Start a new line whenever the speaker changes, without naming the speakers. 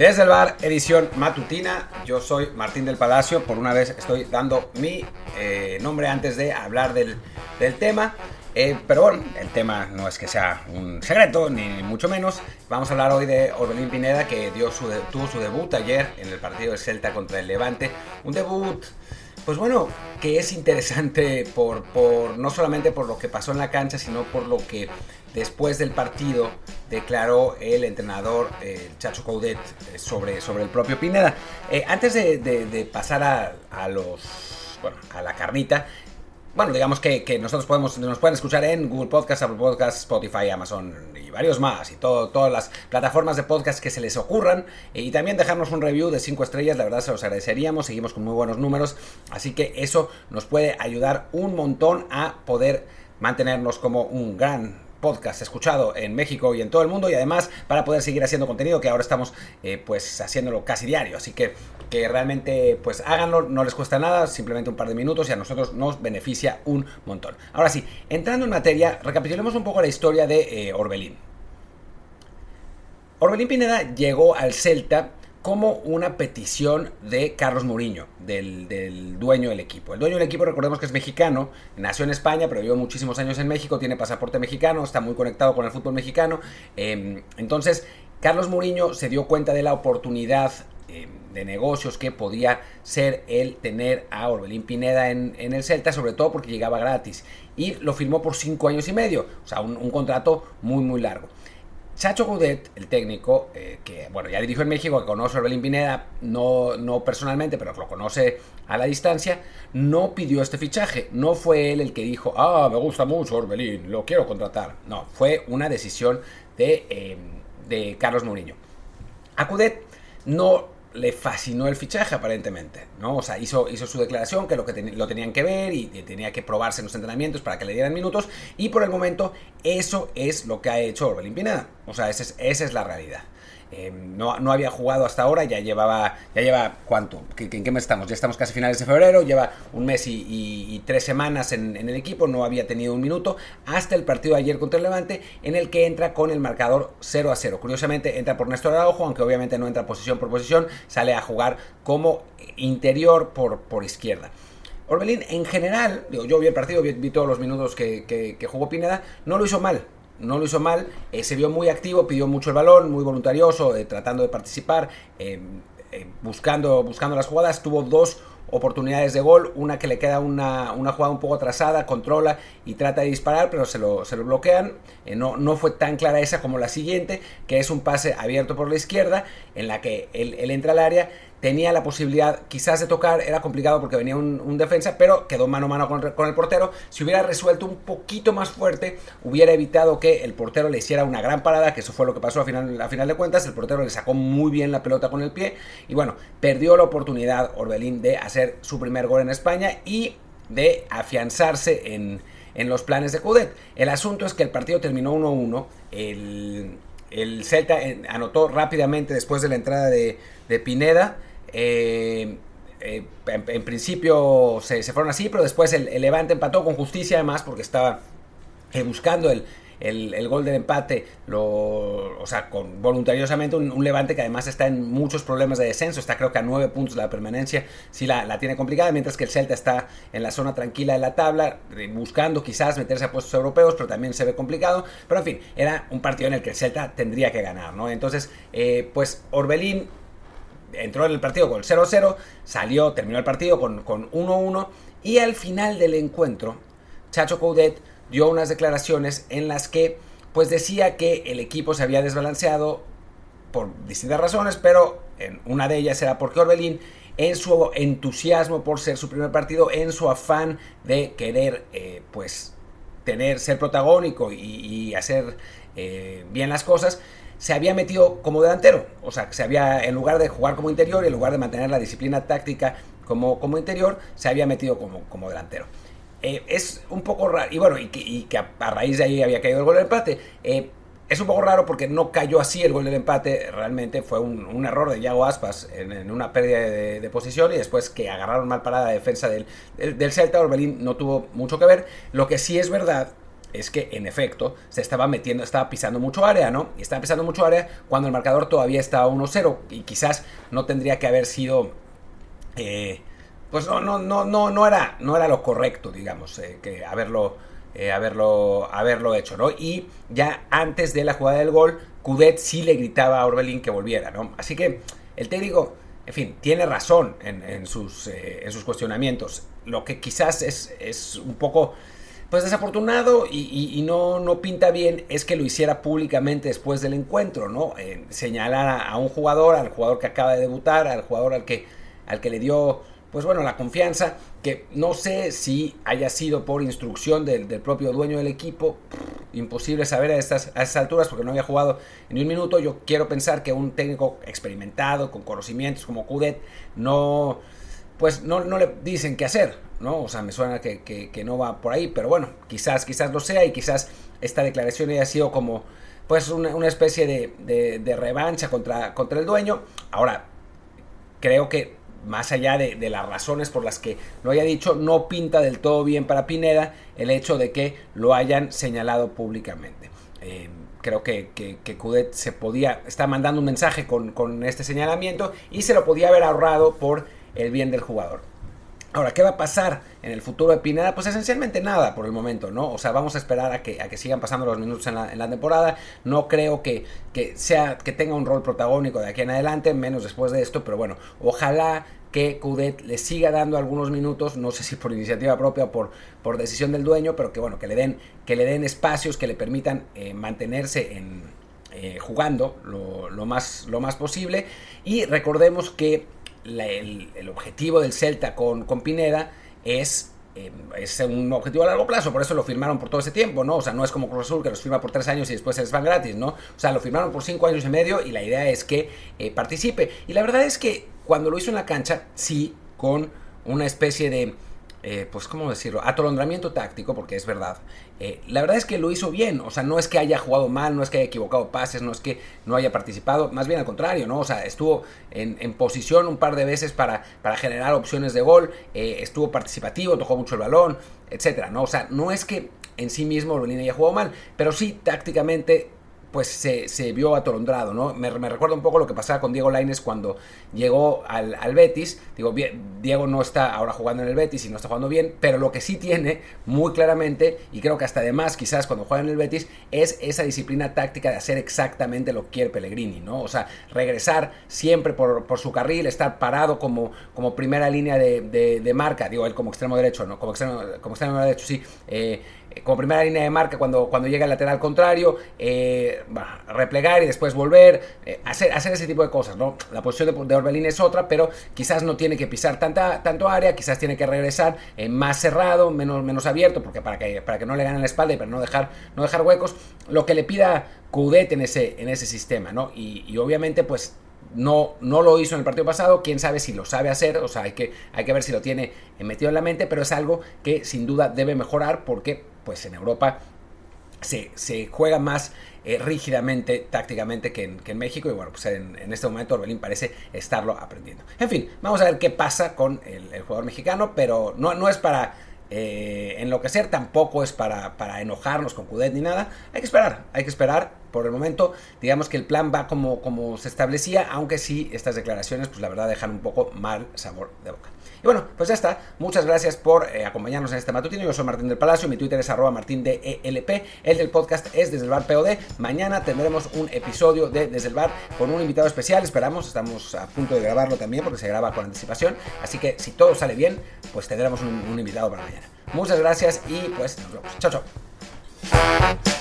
Desde el bar, edición matutina. Yo soy Martín del Palacio. Por una vez estoy dando mi eh, nombre antes de hablar del, tema. Eh, pero bueno, el tema no es que sea un secreto, ni mucho menos. Vamos a hablar hoy de Orbelín Pineda, que dio su tuvo su debut ayer en el partido de Celta contra el Levante. Un debut, pues bueno, que es interesante por, por no solamente por lo que pasó en la cancha, sino por lo que después del partido declaró el entrenador el Chacho Coudet eh, sobre, sobre el propio Pineda. Eh, antes de, pasar a, los bueno, a la carnita, bueno, digamos que, nosotros podemos, nos pueden escuchar en Google Podcast, Apple Podcast, Spotify, Amazon y varios más, y todo, todas las plataformas de podcast que se les ocurran. Y también dejarnos un review de 5 estrellas, la verdad se los agradeceríamos, seguimos con muy buenos números, así que eso nos puede ayudar un montón a poder mantenernos como un gran podcast escuchado en México y en todo el mundo y además para poder seguir haciendo contenido que ahora estamos eh, pues haciéndolo casi diario. Así que que realmente pues háganlo no les cuesta nada simplemente un par de minutos y a nosotros nos beneficia un montón. Ahora sí entrando en materia recapitulemos un poco la historia de eh, Orbelín. Orbelín Pineda llegó al Celta como una petición de Carlos Mourinho, del, dueño del equipo. El dueño del equipo, recordemos que es mexicano, nació en España, pero vivió muchísimos años en México, tiene pasaporte mexicano, está muy conectado con el fútbol mexicano. Em, entonces, Carlos Mourinho se dio cuenta de la oportunidad em, de negocios que podía ser el tener a Orbelín Pineda en, el Celta, sobre todo porque llegaba gratis. Y lo firmó por cinco años y medio, o sea, un, un contrato muy, muy largo. Chacho Goudet, el técnico, eh, que bueno, ya dirigió en México, que conoce a Orbelín Pineda, no, no personalmente, pero lo conoce a la distancia, no pidió este fichaje. No fue él el que dijo, ah, me gusta mucho Orbelín, lo quiero contratar. No, fue una decisión de, eh, de Carlos Mourinho. A Coudet no le fascinó el fichaje aparentemente, ¿no? O sea, hizo, hizo su declaración que lo que lo tenían que ver y, tenía que probarse en los entrenamientos para que le dieran minutos y por el momento eso es lo que ha hecho Orbelín Pineda. O sea, esa es la realidad. Em, no, no, había jugado hasta ahora, ya llevaba, ya lleva cuánto, ¿en qué mes estamos? Ya estamos casi finales de febrero, lleva un mes y, tres semanas en, el equipo, no había tenido un minuto, hasta el partido de ayer contra el Levante, en el que entra con el marcador 0 a 0. Curiosamente entra por Néstor Araujo, aunque obviamente no entra posición por posición, sale a jugar como interior por, por izquierda. Orbelín, en general, yo vi el partido, vi, todos los minutos que, que jugó Pineda, no lo hizo mal, no lo hizo mal, eh, se vio muy activo, pidió mucho el balón, muy voluntarioso, eh, tratando de participar, eh, buscando, buscando las jugadas, tuvo dos oportunidades de gol, una que le queda una, una, jugada un poco atrasada, controla y trata de disparar, pero se lo, se lo bloquean. no, no, fue tan clara esa como la siguiente, que es un pase abierto por la izquierda, en la que él entra al área, tenía la posibilidad quizás de tocar, era complicado porque venía un, defensa, pero quedó mano a mano con, el portero. Si hubiera resuelto un poquito más fuerte, hubiera evitado que el portero le hiciera una gran parada, que eso fue lo que pasó a final, a final de cuentas. El portero le sacó muy bien la pelota con el pie y bueno, perdió la oportunidad Orbelín de hacer su primer gol en España y de afianzarse en, los planes de Cudet. El asunto es que el partido terminó 1-1. El, el Celta eh, anotó rápidamente después de la entrada de, de Pineda. Eh, eh, en, principio se, fueron así, pero después el, Levante empató con justicia además porque estaba eh, buscando el, el, gol del empate, lo, o sea, voluntariosamente un, Levante que además está en muchos problemas de descenso, está creo que a nueve puntos de la permanencia, sí la, la, tiene complicada, mientras que el Celta está en la zona tranquila de la tabla, buscando quizás meterse a puestos europeos, pero también se ve complicado, pero en fin, era un partido en el que el Celta tendría que ganar, ¿no? Entonces, pues Orbelín entró en el partido con el 0-0, salió, terminó el partido con 1-1 y al final del encuentro, Chacho Coudet dio unas declaraciones en las que pues decía que el equipo se había desbalanceado por distintas razones, pero en una de ellas era porque Orbelín en su entusiasmo por ser su primer partido, en su afán de querer eh, pues tener, ser protagónico y, hacer eh, bien las cosas, se había metido como delantero. O sea, se había, en lugar de jugar como interior en lugar de mantener la disciplina táctica como, como interior, se había metido como, como delantero. Eh, es un poco raro, y bueno, y que, a, raíz de ahí había caído el gol del empate. Eh, es un poco raro porque no cayó así el gol del empate, realmente fue un, error de Yago Aspas en, una pérdida de, posición y después que agarraron mal parada la defensa del, del, del Celta, no tuvo mucho que ver. Lo que sí es verdad es que en efecto se estaba metiendo, estaba pisando mucho área, ¿no? Y estaba pisando mucho área cuando el marcador todavía estaba 1-0 y quizás no tendría que haber sido... Eh, pues no, no, no, no, no, era, no era lo correcto, digamos, eh, que haberlo, eh, haberlo, haberlo hecho, ¿no? Y ya antes de la jugada del gol, Cudet sí le gritaba a Orbelín que volviera, ¿no? Así que el técnico, en fin, tiene razón en, sus, en sus cuestionamientos. Lo que quizás es, es un poco pues desafortunado y, no, no, pinta bien es que lo hiciera públicamente después del encuentro, ¿no? Eh, señalar a, un jugador, al jugador que acaba de debutar, al jugador al que, al que le dio, pues bueno, la confianza, que no sé si haya sido por instrucción del, propio dueño del equipo, imposible saber a estas, a estas alturas porque no había jugado ni un minuto, yo quiero pensar que un técnico experimentado, con conocimientos como Cudet, no pues no, no, le dicen qué hacer, ¿no? O sea, me suena que, no va por ahí, pero bueno, quizás, quizás lo sea y quizás esta declaración haya sido como, pues, una, especie de, revancha contra, contra el dueño. Ahora, creo que más allá de, las razones por las que lo haya dicho, no pinta del todo bien para Pineda el hecho de que lo hayan señalado públicamente. Eh, creo que, que, Cudet se podía, está mandando un mensaje con, con este señalamiento y se lo podía haber ahorrado por el bien del jugador. Ahora, ¿qué va a pasar en el futuro de Pineda? Pues esencialmente nada por el momento, ¿no? O sea, vamos a esperar a que, a que sigan pasando los minutos en la, temporada. No creo que, que, sea, que tenga un rol protagónico de aquí en adelante, menos después de esto, pero bueno, ojalá que Cudet le siga dando algunos minutos, no sé si por iniciativa propia o por, por decisión del dueño, pero que bueno, que le den, que le den espacios que le permitan eh, mantenerse en, eh, jugando lo, lo, más, lo más posible. Y recordemos que el, objetivo del Celta con, con Pineda es, eh, es un objetivo a largo plazo, por eso lo firmaron por todo ese tiempo, ¿no? O sea, no es como Cruz Azul que los firma por tres años y después se les van gratis, ¿no? O sea, lo firmaron por cinco años y medio y la idea es que eh, participe. Y la verdad es que cuando lo hizo en la cancha, sí, con una especie de eh, pues, ¿cómo decirlo? Atolondramiento táctico, porque es verdad. Eh, la verdad es que lo hizo bien, o sea, no es que haya jugado mal, no es que haya equivocado pases, no es que no haya participado, más bien al contrario, ¿no? O sea, estuvo en, posición un par de veces para, para generar opciones de gol, eh, estuvo participativo, tocó mucho el balón, etcétera, ¿no? O sea, no es que en sí mismo Orbelín haya jugado mal, pero sí tácticamente pues se, vio atolondrado, ¿no? Me, recuerda un poco lo que pasaba con Diego Laines cuando llegó al, Betis. Digo, Diego no está ahora jugando en el Betis y no está jugando bien, pero lo que sí tiene muy claramente, y creo que hasta además quizás cuando juega en el Betis, es esa disciplina táctica de hacer exactamente lo que quiere Pellegrini, ¿no? O sea, regresar siempre por, su carril, estar parado como, como primera línea de, marca, digo, él como extremo derecho, ¿no? Como extremo, como extremo derecho, sí. Eh, como primera línea de marca cuando, cuando llega el lateral contrario, eh, replegar y después volver, eh, hacer, hacer ese tipo de cosas, ¿no? La posición de, Orbelín es otra, pero quizás no tiene que pisar tanta, tanto área, quizás tiene que regresar más cerrado, menos, menos abierto, porque para que, para que no le ganen la espalda y para no dejar, no dejar huecos, lo que le pida Coudet en ese, en ese sistema, ¿no? Y, y obviamente, pues no, no lo hizo en el partido pasado, quién sabe si lo sabe hacer, o sea, hay que, hay que ver si lo tiene metido en la mente, pero es algo que sin duda debe mejorar porque pues en Europa se, juega más eh, rígidamente, tácticamente que en, México. Y bueno, pues en, este momento Orbelín parece estarlo aprendiendo. En fin, vamos a ver qué pasa con el, el jugador mexicano, pero no, no es para eh, enloquecer, tampoco es para, para enojarnos con Cudet ni nada. Hay que esperar, hay que esperar. Por el momento, digamos que el plan va como, como se establecía, aunque sí estas declaraciones, pues la verdad dejan un poco mal sabor de boca. Y bueno, pues ya está. Muchas gracias por eh, acompañarnos en este matutino. Yo soy Martín del Palacio, mi Twitter es arroba martín de ELP. El del podcast es desde el bar POD. Mañana tendremos un episodio de Desde el bar con un invitado especial. Esperamos, estamos a punto de grabarlo también porque se graba con anticipación. Así que si todo sale bien, pues tendremos un, un invitado para mañana. Muchas gracias y pues nos vemos. Chao, chao.